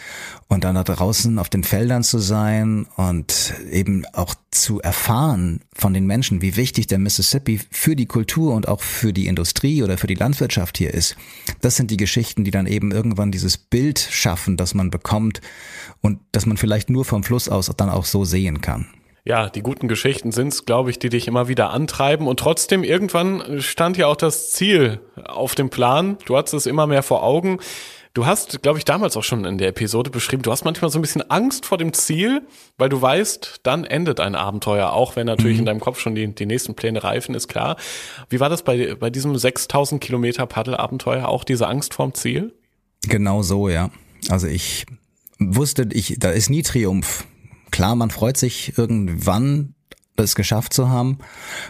und dann da draußen auf den Feldern zu sein und eben auch zu erfahren von den Menschen, wie wichtig der Mississippi für die Kultur und auch für die Industrie oder für die Landwirtschaft hier ist. Das sind die Geschichten, die dann eben irgendwann dieses Bild schaffen, das man bekommt und das man vielleicht nur vom Fluss aus dann auch so sehen kann. ja, die guten Geschichten sind's, glaube ich, die dich immer wieder antreiben. Und trotzdem, irgendwann stand ja auch das Ziel auf dem Plan. Du hattest es immer mehr vor Augen. Du hast, glaube ich, damals auch schon in der Episode beschrieben, du hast manchmal so ein bisschen Angst vor dem Ziel, weil du weißt, dann endet ein Abenteuer, auch wenn natürlich mhm. in deinem Kopf schon die, die nächsten Pläne reifen, ist klar. Wie war das bei, bei diesem 6000 Kilometer Paddelabenteuer, auch diese Angst vorm Ziel? Genau so, ja. Also ich wusste, ich, da ist nie Triumph Klar, man freut sich irgendwann, es geschafft zu haben,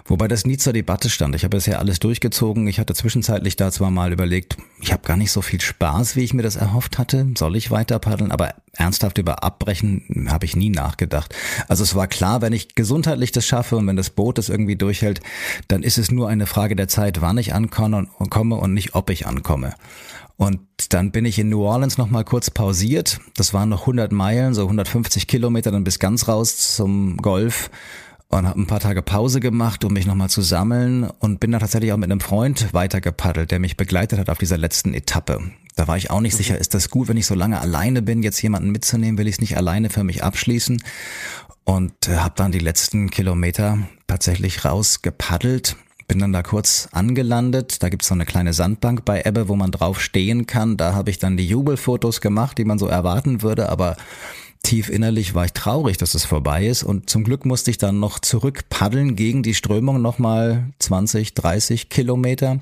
wobei das nie zur Debatte stand. Ich habe bisher alles durchgezogen. Ich hatte zwischenzeitlich da zwar mal überlegt, ich habe gar nicht so viel Spaß, wie ich mir das erhofft hatte. Soll ich weiter paddeln? Aber ernsthaft über Abbrechen habe ich nie nachgedacht. Also es war klar, wenn ich gesundheitlich das schaffe und wenn das Boot das irgendwie durchhält, dann ist es nur eine Frage der Zeit, wann ich ankomme und nicht, ob ich ankomme. Und dann bin ich in New Orleans nochmal kurz pausiert. Das waren noch 100 Meilen, so 150 Kilometer, dann bis ganz raus zum Golf und habe ein paar Tage Pause gemacht, um mich nochmal zu sammeln und bin dann tatsächlich auch mit einem Freund weitergepaddelt, der mich begleitet hat auf dieser letzten Etappe. Da war ich auch nicht mhm. sicher, ist das gut, wenn ich so lange alleine bin, jetzt jemanden mitzunehmen, will ich es nicht alleine für mich abschließen und äh, habe dann die letzten Kilometer tatsächlich rausgepaddelt bin dann da kurz angelandet. Da gibt's so eine kleine Sandbank bei Ebbe, wo man drauf stehen kann. Da habe ich dann die Jubelfotos gemacht, die man so erwarten würde, aber tief innerlich war ich traurig, dass es vorbei ist und zum Glück musste ich dann noch zurück paddeln gegen die Strömung nochmal 20, 30 Kilometer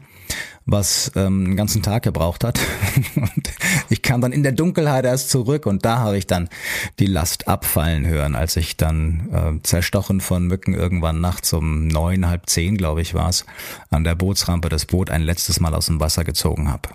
was ähm, einen ganzen Tag gebraucht hat. Und ich kam dann in der Dunkelheit erst zurück und da habe ich dann die Last abfallen hören, als ich dann äh, zerstochen von Mücken irgendwann nachts um neun, halb zehn, glaube ich, war es, an der Bootsrampe das Boot ein letztes Mal aus dem Wasser gezogen habe.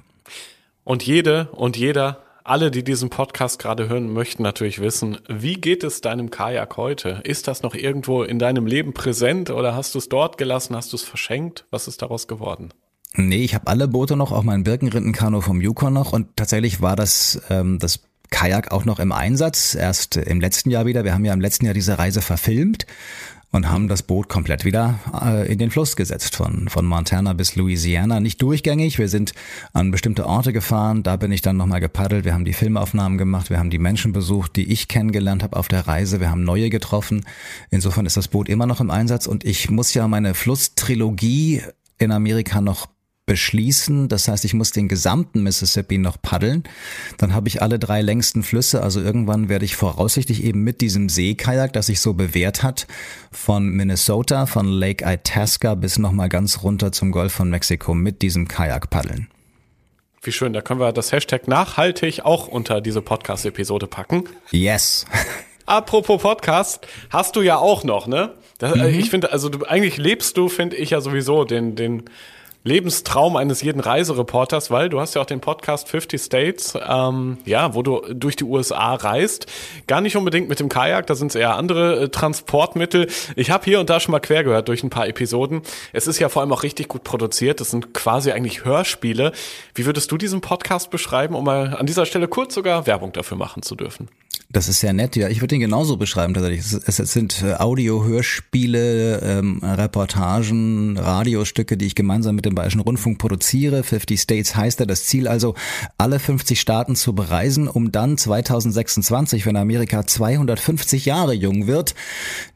Und jede und jeder alle, die diesen Podcast gerade hören, möchten natürlich wissen, wie geht es deinem Kajak heute? Ist das noch irgendwo in deinem Leben präsent oder hast du es dort gelassen, hast du es verschenkt? Was ist daraus geworden? Nee, ich habe alle Boote noch, auch mein Birkenrindenkanu vom Yukon noch und tatsächlich war das ähm, das Kajak auch noch im Einsatz, erst im letzten Jahr wieder. Wir haben ja im letzten Jahr diese Reise verfilmt und haben das Boot komplett wieder äh, in den Fluss gesetzt, von, von Montana bis Louisiana. Nicht durchgängig, wir sind an bestimmte Orte gefahren, da bin ich dann nochmal gepaddelt, wir haben die Filmaufnahmen gemacht, wir haben die Menschen besucht, die ich kennengelernt habe auf der Reise, wir haben neue getroffen. Insofern ist das Boot immer noch im Einsatz. Und ich muss ja meine Flusstrilogie in Amerika noch beschließen. Das heißt, ich muss den gesamten Mississippi noch paddeln. Dann habe ich alle drei längsten Flüsse. Also irgendwann werde ich voraussichtlich eben mit diesem Seekajak, das sich so bewährt hat, von Minnesota, von Lake Itasca bis nochmal ganz runter zum Golf von Mexiko mit diesem Kajak paddeln. Wie schön, da können wir das Hashtag nachhaltig auch unter diese Podcast-Episode packen. Yes. Apropos Podcast, hast du ja auch noch, ne? Das, mhm. Ich finde, also du, eigentlich lebst du, finde ich ja sowieso den, den, Lebenstraum eines jeden Reisereporters, weil du hast ja auch den Podcast 50 States, ähm, ja, wo du durch die USA reist. Gar nicht unbedingt mit dem Kajak, da sind es eher andere äh, Transportmittel. Ich habe hier und da schon mal quer gehört durch ein paar Episoden. Es ist ja vor allem auch richtig gut produziert. Das sind quasi eigentlich Hörspiele. Wie würdest du diesen Podcast beschreiben, um mal an dieser Stelle kurz sogar Werbung dafür machen zu dürfen? Das ist sehr nett, ja. Ich würde ihn genauso beschreiben tatsächlich. Es, es sind äh, Audio-Hörspiele, ähm, Reportagen, Radiostücke, die ich gemeinsam mit dem Bayerischen Rundfunk produziere. 50 States heißt er. Das Ziel also, alle 50 Staaten zu bereisen, um dann 2026, wenn Amerika 250 Jahre jung wird,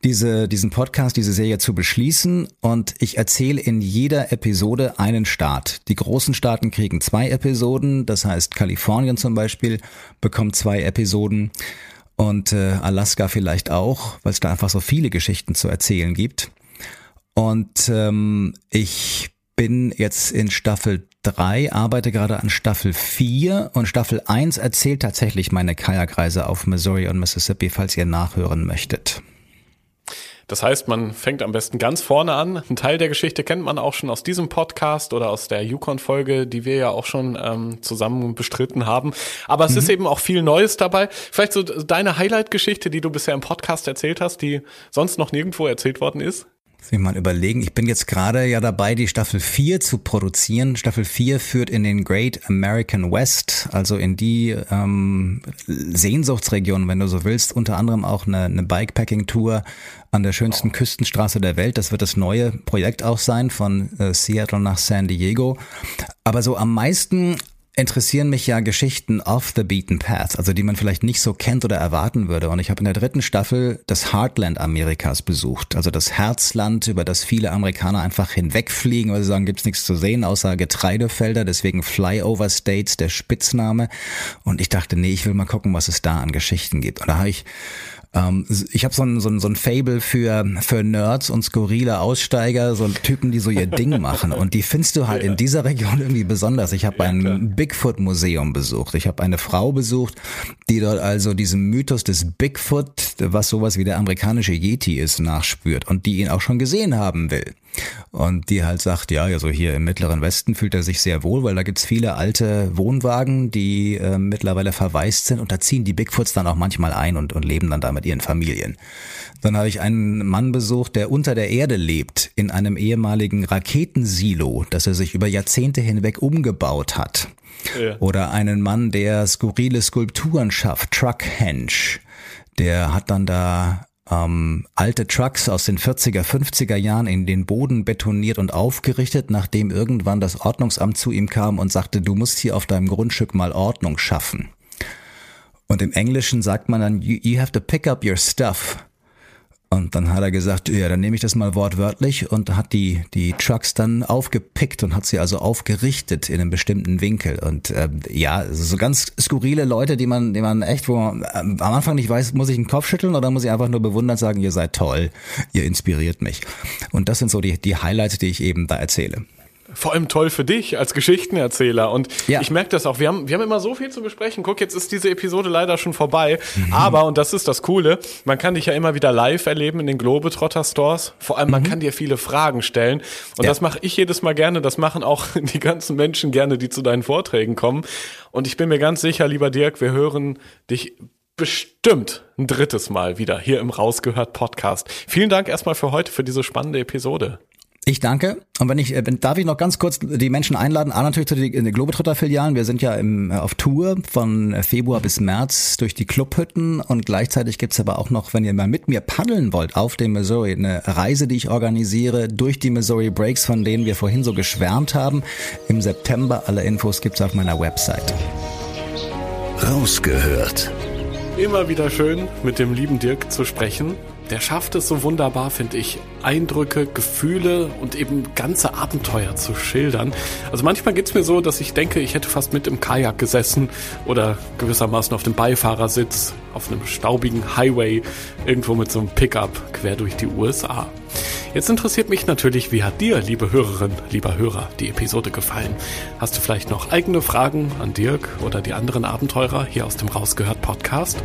diese, diesen Podcast, diese Serie zu beschließen. Und ich erzähle in jeder Episode einen Staat. Die großen Staaten kriegen zwei Episoden. Das heißt, Kalifornien zum Beispiel bekommt zwei Episoden und äh, Alaska vielleicht auch, weil es da einfach so viele Geschichten zu erzählen gibt. Und ähm, ich bin jetzt in Staffel 3, arbeite gerade an Staffel 4 und Staffel 1 erzählt tatsächlich meine Kajakreise auf Missouri und Mississippi, falls ihr nachhören möchtet. Das heißt, man fängt am besten ganz vorne an. Ein Teil der Geschichte kennt man auch schon aus diesem Podcast oder aus der Yukon-Folge, die wir ja auch schon ähm, zusammen bestritten haben. Aber es mhm. ist eben auch viel Neues dabei. Vielleicht so deine Highlight-Geschichte, die du bisher im Podcast erzählt hast, die sonst noch nirgendwo erzählt worden ist? Ich mal überlegen. Ich bin jetzt gerade ja dabei, die Staffel 4 zu produzieren. Staffel 4 führt in den Great American West, also in die ähm, Sehnsuchtsregion, wenn du so willst. Unter anderem auch eine, eine Bikepacking-Tour an der schönsten Küstenstraße der Welt. Das wird das neue Projekt auch sein, von äh, Seattle nach San Diego. Aber so am meisten interessieren mich ja Geschichten off the beaten path, also die man vielleicht nicht so kennt oder erwarten würde. Und ich habe in der dritten Staffel das Heartland Amerikas besucht, also das Herzland, über das viele Amerikaner einfach hinwegfliegen, weil sie sagen, gibt's nichts zu sehen außer Getreidefelder, deswegen Flyover States der Spitzname. Und ich dachte, nee, ich will mal gucken, was es da an Geschichten gibt. Und da habe ich ähm, ich habe so ein, so, ein, so ein Fable für, für Nerds und skurrile Aussteiger, so Typen, die so ihr Ding machen. Und die findest du halt ja. in dieser Region irgendwie besonders. Ich habe ja, ein Bigfoot-Museum besucht. Ich habe eine Frau besucht, die dort also diesem Mythos des Bigfoot, was sowas wie der amerikanische Yeti ist, nachspürt und die ihn auch schon gesehen haben will. Und die halt sagt, ja, also hier im Mittleren Westen fühlt er sich sehr wohl, weil da gibt's viele alte Wohnwagen, die äh, mittlerweile verwaist sind und da ziehen die Bigfoots dann auch manchmal ein und, und leben dann da mit ihren Familien. Dann habe ich einen Mann besucht, der unter der Erde lebt, in einem ehemaligen Raketensilo, das er sich über Jahrzehnte hinweg umgebaut hat. Ja. Oder einen Mann, der skurrile Skulpturen schafft, Truckhenge. Der hat dann da ähm, alte Trucks aus den 40er, 50er Jahren in den Boden betoniert und aufgerichtet, nachdem irgendwann das Ordnungsamt zu ihm kam und sagte, du musst hier auf deinem Grundstück mal Ordnung schaffen. Und im Englischen sagt man dann, you, you have to pick up your stuff. Und dann hat er gesagt, ja, dann nehme ich das mal wortwörtlich und hat die, die Trucks dann aufgepickt und hat sie also aufgerichtet in einem bestimmten Winkel. Und äh, ja, so ganz skurrile Leute, die man, die man echt, wo man am Anfang nicht weiß, muss ich den Kopf schütteln oder muss ich einfach nur bewundern sagen, ihr seid toll, ihr inspiriert mich. Und das sind so die, die Highlights, die ich eben da erzähle vor allem toll für dich als Geschichtenerzähler. Und ja. ich merke das auch. Wir haben, wir haben immer so viel zu besprechen. Guck, jetzt ist diese Episode leider schon vorbei. Mhm. Aber, und das ist das Coole, man kann dich ja immer wieder live erleben in den Globetrotter Stores. Vor allem, man mhm. kann dir viele Fragen stellen. Und ja. das mache ich jedes Mal gerne. Das machen auch die ganzen Menschen gerne, die zu deinen Vorträgen kommen. Und ich bin mir ganz sicher, lieber Dirk, wir hören dich bestimmt ein drittes Mal wieder hier im Rausgehört Podcast. Vielen Dank erstmal für heute, für diese spannende Episode. Ich danke. Und wenn ich, äh, darf ich noch ganz kurz die Menschen einladen, A natürlich zu den Globetrotter-Filialen. Wir sind ja im, äh, auf Tour von Februar bis März durch die Clubhütten und gleichzeitig gibt's aber auch noch, wenn ihr mal mit mir paddeln wollt auf dem Missouri, eine Reise, die ich organisiere durch die Missouri Breaks, von denen wir vorhin so geschwärmt haben. Im September. Alle Infos gibt's auf meiner Website. Rausgehört. Immer wieder schön, mit dem lieben Dirk zu sprechen der schafft es so wunderbar, finde ich, Eindrücke, Gefühle und eben ganze Abenteuer zu schildern. Also manchmal geht's mir so, dass ich denke, ich hätte fast mit im Kajak gesessen oder gewissermaßen auf dem Beifahrersitz auf einem staubigen Highway irgendwo mit so einem Pickup quer durch die USA. Jetzt interessiert mich natürlich, wie hat dir, liebe Hörerin, lieber Hörer, die Episode gefallen? Hast du vielleicht noch eigene Fragen an Dirk oder die anderen Abenteurer hier aus dem Rausgehört Podcast?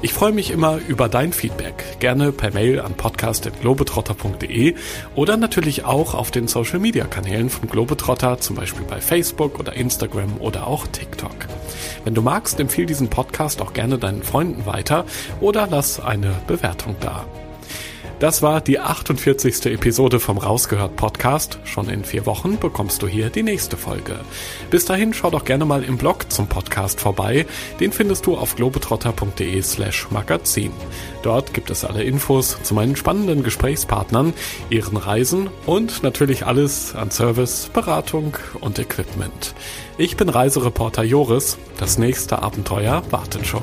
Ich freue mich immer über dein Feedback. Gerne per Mail an podcast.globetrotter.de oder natürlich auch auf den Social Media Kanälen von Globetrotter, zum Beispiel bei Facebook oder Instagram oder auch TikTok. Wenn du magst, empfehle diesen Podcast auch gerne deinen Freunden weiter oder lass eine Bewertung da. Das war die 48. Episode vom Rausgehört Podcast. Schon in vier Wochen bekommst du hier die nächste Folge. Bis dahin schau doch gerne mal im Blog zum Podcast vorbei. Den findest du auf globetrotter.de slash magazin. Dort gibt es alle Infos zu meinen spannenden Gesprächspartnern, ihren Reisen und natürlich alles an Service, Beratung und Equipment. Ich bin Reisereporter Joris. Das nächste Abenteuer wartet schon.